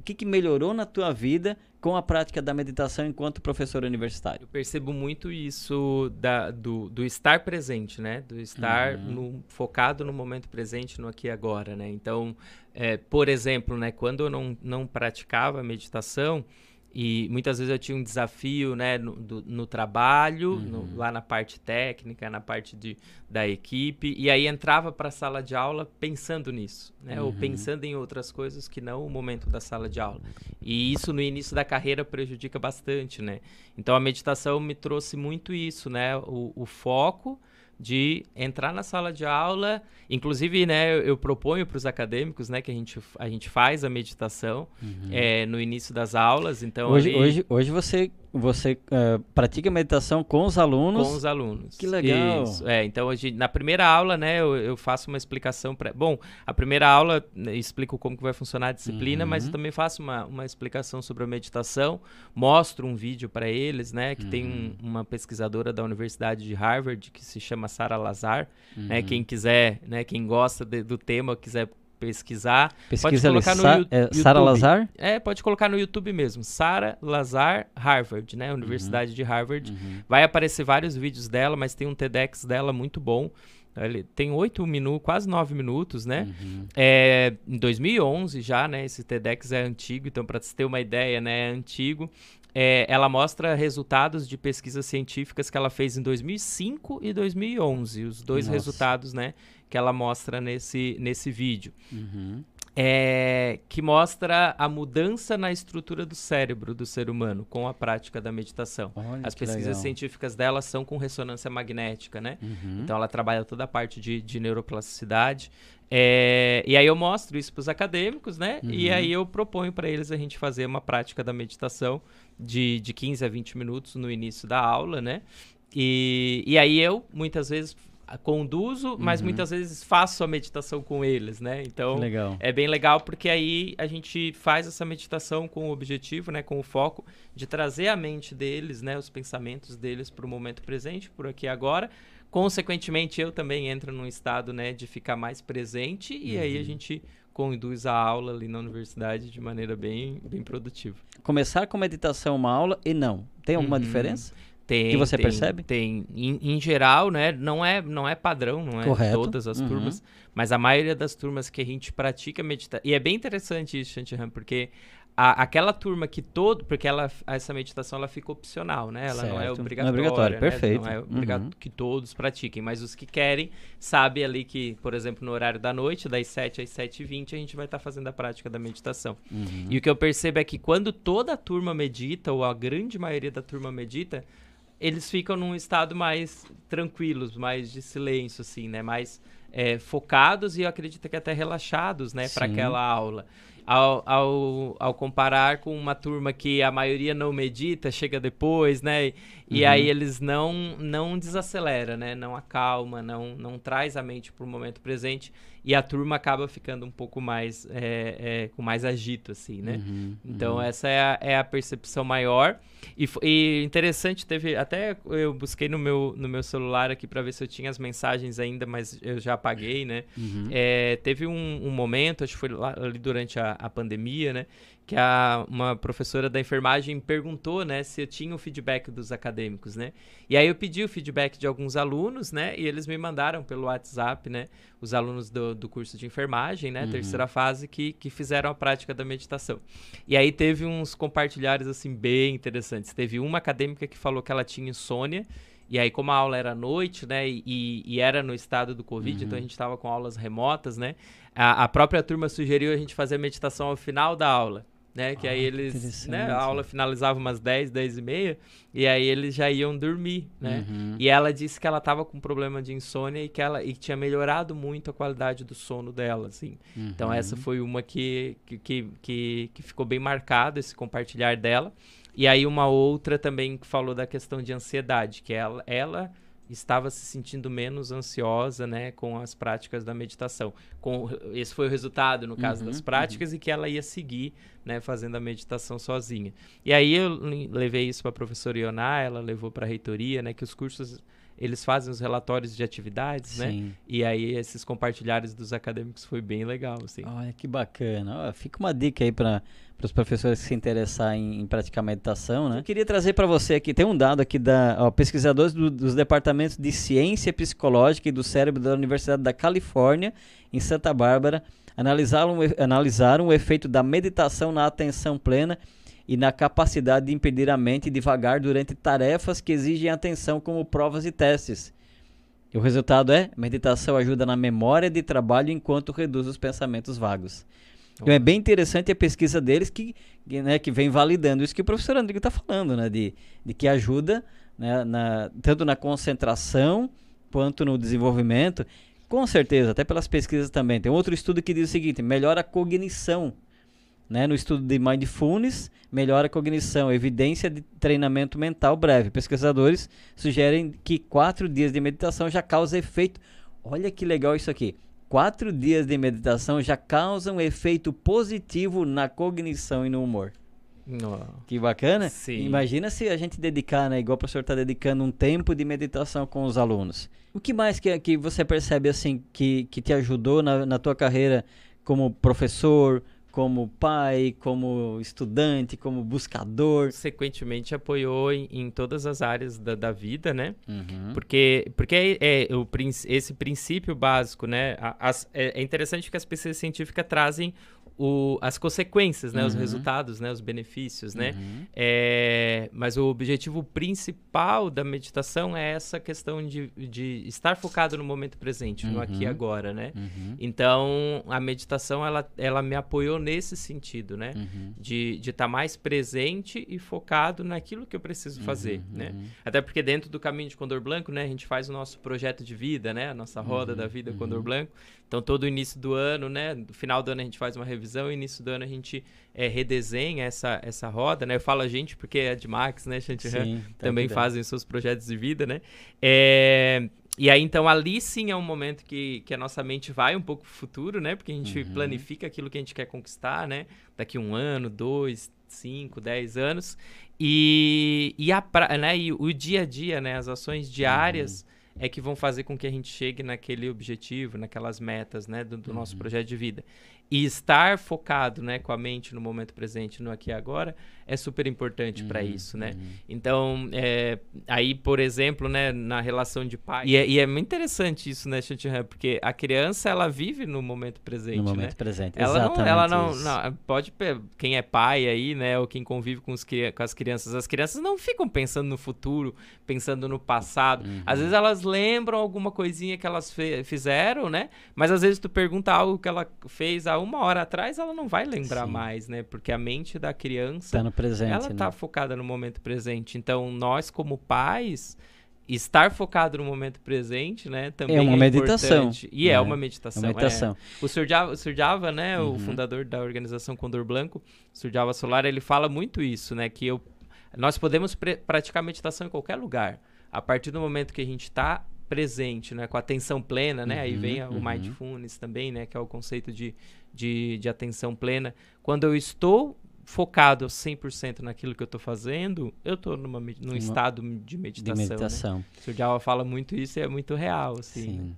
O que, que melhorou na tua vida com a prática da meditação enquanto professor universitário? Eu percebo muito isso da, do, do estar presente, né? Do estar uhum. no, focado no momento presente, no aqui e agora, né? Então, é, por exemplo, né, quando eu não, não praticava meditação, e muitas vezes eu tinha um desafio né, no, do, no trabalho, uhum. no, lá na parte técnica, na parte de, da equipe, e aí entrava para a sala de aula pensando nisso, né, uhum. ou pensando em outras coisas que não o momento da sala de aula. E isso no início da carreira prejudica bastante. Né? Então a meditação me trouxe muito isso, né, o, o foco de entrar na sala de aula, inclusive, né, eu, eu proponho para os acadêmicos, né, que a gente, a gente faz a meditação uhum. é, no início das aulas, então... Hoje, ali... hoje, hoje você você uh, pratica meditação com os alunos? Com os alunos. Que legal. Isso. É, então, hoje, na primeira aula, né, eu, eu faço uma explicação. Pra... Bom, a primeira aula né, explico como que vai funcionar a disciplina, uhum. mas eu também faço uma, uma explicação sobre a meditação, mostro um vídeo para eles, né, que uhum. tem um, uma pesquisadora da Universidade de Harvard que se chama Sara Lazar, né, uhum. né, quem quiser, né, quem gosta de, do tema, quiser pesquisar. Pesquisa pode colocar no é. Sara Lazar? É, pode colocar no YouTube mesmo. Sara Lazar Harvard, né? Universidade uhum. de Harvard. Uhum. Vai aparecer vários vídeos dela, mas tem um TEDx dela muito bom. Ele tem oito minutos, quase nove minutos, né? Uhum. É, em 2011 já, né? Esse TEDx é antigo, então para você ter uma ideia, né? É antigo. É, ela mostra resultados de pesquisas científicas que ela fez em 2005 e 2011, os dois Nossa. resultados, né? que ela mostra nesse, nesse vídeo. Uhum. É, que mostra a mudança na estrutura do cérebro do ser humano com a prática da meditação. Olha, As pesquisas legal. científicas dela são com ressonância magnética, né? Uhum. Então ela trabalha toda a parte de, de neuroplasticidade. É, e aí eu mostro isso para os acadêmicos, né? Uhum. E aí eu proponho para eles a gente fazer uma prática da meditação de, de 15 a 20 minutos no início da aula, né? E, e aí eu, muitas vezes, conduzo, mas uhum. muitas vezes faço a meditação com eles, né? Então legal. é bem legal porque aí a gente faz essa meditação com o objetivo, né, com o foco de trazer a mente deles, né, os pensamentos deles para o momento presente, por aqui e agora. Consequentemente, eu também entro num estado, né, de ficar mais presente e uhum. aí a uhum. gente conduz a aula ali na universidade de maneira bem, bem produtiva. Começar com meditação uma aula e não. Tem alguma uhum. diferença? Tem, que você tem, percebe? Tem. Em, em, geral, né? Não é, não é padrão, não é Correto. todas as uhum. turmas, mas a maioria das turmas que a gente pratica meditação. E é bem interessante isso, Shantiram, porque a, aquela turma que todo. Porque ela, essa meditação ela fica opcional, né? Ela certo. não é obrigatória. Não é obrigatória, né? perfeito. Não é obrigado uhum. que todos pratiquem, mas os que querem, sabe ali que, por exemplo, no horário da noite, das 7 às 7h20, a gente vai estar tá fazendo a prática da meditação. Uhum. E o que eu percebo é que quando toda a turma medita, ou a grande maioria da turma medita, eles ficam num estado mais tranquilos, mais de silêncio, assim, né? Mais é, focados e eu acredito que até relaxados, né? Para aquela aula. Ao, ao, ao, comparar com uma turma que a maioria não medita, chega depois, né? E uhum. aí eles não não desacelera, né? Não acalma, não, não traz a mente para o momento presente e a turma acaba ficando um pouco mais é, é, com mais agito assim né uhum, então uhum. essa é a, é a, percepção maior e, e, interessante teve até eu busquei no meu no meu celular aqui para ver se eu tinha as mensagens ainda mas eu já apaguei né uhum. é, teve um, um, momento acho que foi lá, ali durante a, a pandemia né que a, uma professora da enfermagem perguntou, né, se eu tinha o feedback dos acadêmicos, né? E aí eu pedi o feedback de alguns alunos, né, e eles me mandaram pelo WhatsApp, né, os alunos do, do curso de enfermagem, né, uhum. terceira fase, que, que fizeram a prática da meditação. E aí teve uns compartilhares, assim, bem interessantes. Teve uma acadêmica que falou que ela tinha insônia, e aí, como a aula era à noite, né, e, e era no estado do Covid, uhum. então a gente estava com aulas remotas, né, a, a própria turma sugeriu a gente fazer a meditação ao final da aula né? Que ah, aí eles, né? A aula finalizava umas 10, 10 e meia, e aí eles já iam dormir, né? Uhum. E ela disse que ela tava com problema de insônia e que ela e tinha melhorado muito a qualidade do sono dela, assim. Uhum. Então essa foi uma que, que, que, que, que ficou bem marcado, esse compartilhar dela. E aí uma outra também que falou da questão de ansiedade, que ela, ela estava se sentindo menos ansiosa, né, com as práticas da meditação. Com esse foi o resultado no caso uhum, das práticas uhum. e que ela ia seguir, né, fazendo a meditação sozinha. E aí eu levei isso para a professora Ioná, ela levou para a reitoria, né, que os cursos eles fazem os relatórios de atividades, né? Sim. E aí esses compartilhares dos acadêmicos foi bem legal, assim. Olha que bacana. Fica uma dica aí para os professores que se interessar em, em praticar meditação, né? Eu queria trazer para você aqui, tem um dado aqui da ó, pesquisadores do- dos departamentos de ciência psicológica e do cérebro da Universidade da Califórnia, em Santa Bárbara, analisaram, analisaram o efeito da meditação na atenção plena e na capacidade de impedir a mente devagar durante tarefas que exigem atenção, como provas e testes. E o resultado é: meditação ajuda na memória de trabalho enquanto reduz os pensamentos vagos. Então é bem interessante a pesquisa deles que, que, né, que vem validando isso que o professor Andrigo está falando, né, de, de que ajuda né, na, tanto na concentração quanto no desenvolvimento. Com certeza, até pelas pesquisas também. Tem outro estudo que diz o seguinte: melhora a cognição. Né, no estudo de Mindfulness, melhora a cognição, evidência de treinamento mental breve. Pesquisadores sugerem que quatro dias de meditação já causa efeito. Olha que legal isso aqui. Quatro dias de meditação já causam efeito positivo na cognição e no humor. Ó, Que bacana. Sim. Imagina se a gente dedicar, né, igual o professor está dedicando um tempo de meditação com os alunos. O que mais que, que você percebe assim que, que te ajudou na, na tua carreira como professor, como pai, como estudante, como buscador? Consequentemente apoiou em, em todas as áreas da, da vida, né? Uhum. Porque, porque é, é o, esse princípio básico, né? As- é, é interessante que as pesquisas científicas trazem o, as consequências, né? Os Uhum. resultados, né? Os benefícios, né? Uhum. É, mas o objetivo principal da meditação é essa questão de, de estar focado no momento presente, no aqui e Uhum. agora, né? Uhum. Então, a meditação, ela, ela me apoiou nesse sentido, né? Uhum. De estar mais presente e focado naquilo que eu preciso fazer, Uhum. né? Uhum. Até porque dentro do Caminho de Condor Branco, né, a gente faz o nosso projeto de vida, né, a nossa roda Uhum, da vida uhum. Condor Branco. Então todo início do ano, né, no final do ano a gente faz uma revisão, e início do ano a gente é, redesenha essa essa roda, né? Eu falo a gente porque é de Max, né, gente Sim, tá também fazem os seus projetos de vida, né? É, E aí, então, ali sim é um momento que, que a nossa mente vai um pouco pro futuro, né? Porque a gente Uhum. planifica aquilo que a gente quer conquistar, né? Daqui um ano, dois, cinco, dez anos. E, e, a, né? e o dia a dia, né? As ações diárias Uhum. é que vão fazer com que a gente chegue naquele objetivo, naquelas metas, né? Do, do nosso Uhum. projeto de vida. E estar focado, né? Com a mente no momento presente, no aqui e agora, é super importante para Uhum, isso, né? uhum. Então, é, aí, por exemplo, né, na relação de pai. E é, e é muito interessante isso, né, Chantihan? Porque a criança, ela vive no momento presente, No né? momento presente. Ela não, Exatamente ela não, isso. não- pode, quem é pai aí, né, ou quem convive com, os, com as crianças, as crianças não ficam pensando no futuro, pensando no passado. Uhum. Às vezes elas lembram alguma coisinha que elas fizeram, né, mas às vezes tu pergunta algo que ela fez há uma hora atrás, ela não vai lembrar Sim. mais, né, porque a mente da criança Tá no presente, ela né? tá focada no momento presente. Então, nós como pais, estar focado no momento presente, né, também É uma meditação, importante. E é né? uma É meditação. uma meditação. O Sr. Java, o Sr. Java, né, Uhum. o fundador da organização Condor Blanco, o Sr. Java Solar, ele fala muito isso, né, que eu, nós podemos praticar meditação em qualquer lugar. A partir do momento que a gente está presente, né, com atenção plena, né, aí Uhum, vem a- o uhum. mindfulness também, né, que é o conceito de, de, de atenção plena. Quando eu estou focado 100% naquilo que eu estou fazendo, eu estou num Uma- estado de De meditação. Né? meditação. O Sr. Java fala muito isso e é muito real, assim. né? Sim.